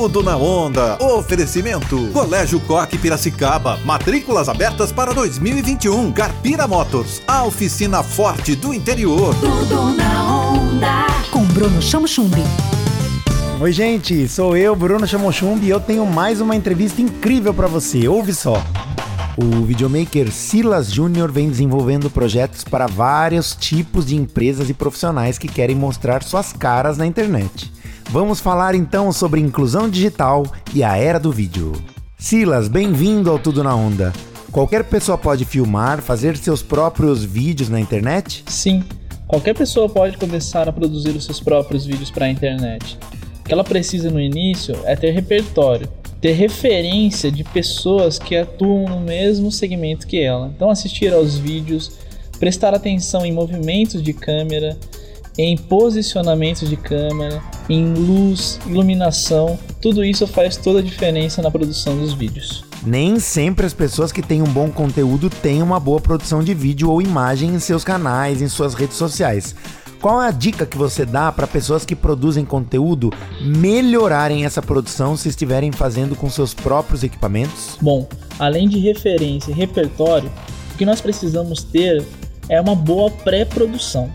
Tudo na onda. Oferecimento. Colégio Coque Piracicaba. Matrículas abertas para 2021. Carpira Motors. A oficina forte do interior. Tudo na onda. Com Bruno Chamo Chumbi. Oi, gente, sou eu, Bruno Chamochumbi, e eu tenho mais uma entrevista incrível para você. Ouve só. O videomaker Silas Júnior vem desenvolvendo projetos para vários tipos de empresas e profissionais que querem mostrar suas caras na internet. Vamos falar então sobre inclusão digital e a era do vídeo. Silas, bem-vindo ao Tudo na Onda. Qualquer pessoa pode filmar, fazer seus próprios vídeos na internet? Sim, qualquer pessoa pode começar a produzir os seus próprios vídeos para a internet que ela precisa no início é ter repertório, ter referência de pessoas que atuam no mesmo segmento que ela. Então, assistir aos vídeos, prestar atenção em movimentos de câmera, em posicionamento de câmera, em luz, iluminação, tudo isso faz toda a diferença na produção dos vídeos. Nem sempre as pessoas que têm um bom conteúdo têm uma boa produção de vídeo ou imagem em seus canais, em suas redes sociais. Qual é a dica que você dá para pessoas que produzem conteúdo melhorarem essa produção se estiverem fazendo com seus próprios equipamentos? Bom, além de referência e repertório, o que nós precisamos ter é uma boa pré-produção.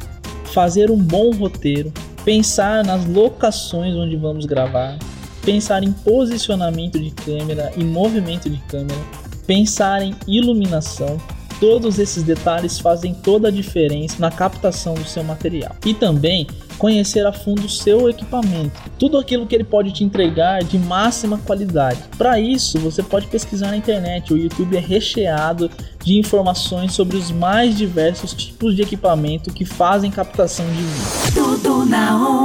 Fazer um bom roteiro, pensar nas locações onde vamos gravar, pensar em posicionamento de câmera e movimento de câmera, pensar em iluminação, Todos esses detalhes fazem toda a diferença na captação do seu material. E também conhecer a fundo o seu equipamento, tudo aquilo que ele pode te entregar de máxima qualidade. Para isso, você pode pesquisar na internet. O YouTube é recheado de informações sobre os mais diversos tipos de equipamento que fazem captação de vídeo. Tudo na onda.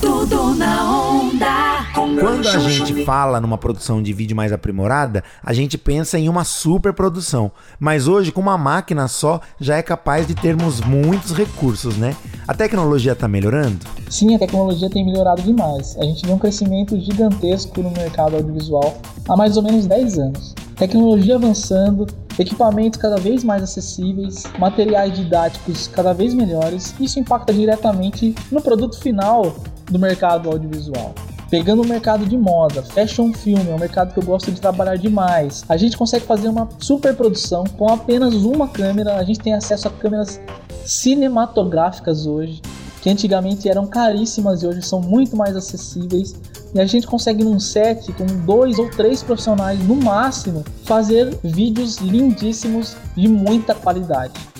Tudo na onda. Quando a gente fala numa produção de vídeo mais aprimorada, a gente pensa em uma super produção. Mas hoje, com uma máquina só, já é capaz de termos muitos recursos, né? A tecnologia está melhorando? Sim, a tecnologia tem melhorado demais. A gente vê um crescimento gigantesco no mercado audiovisual há mais ou menos 10 anos. Tecnologia avançando, equipamentos cada vez mais acessíveis, materiais didáticos cada vez melhores. Isso impacta diretamente no produto final do mercado audiovisual. Pegando o mercado de moda, fashion film, é um mercado que eu gosto de trabalhar demais. A gente consegue fazer uma super produção com apenas uma câmera. A gente tem acesso a câmeras cinematográficas hoje, que antigamente eram caríssimas e hoje são muito mais acessíveis. E a gente consegue num set com dois ou três profissionais no máximo fazer vídeos lindíssimos de muita qualidade.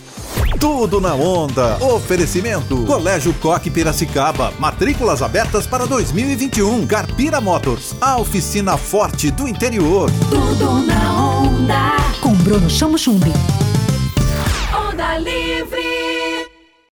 Tudo na onda. Oferecimento. Colégio Coque Piracicaba. Matrículas abertas para 2021. Carpira Motors. A oficina forte do interior. Tudo na onda. Com Bruno Chamo Chumbi. Onda livre.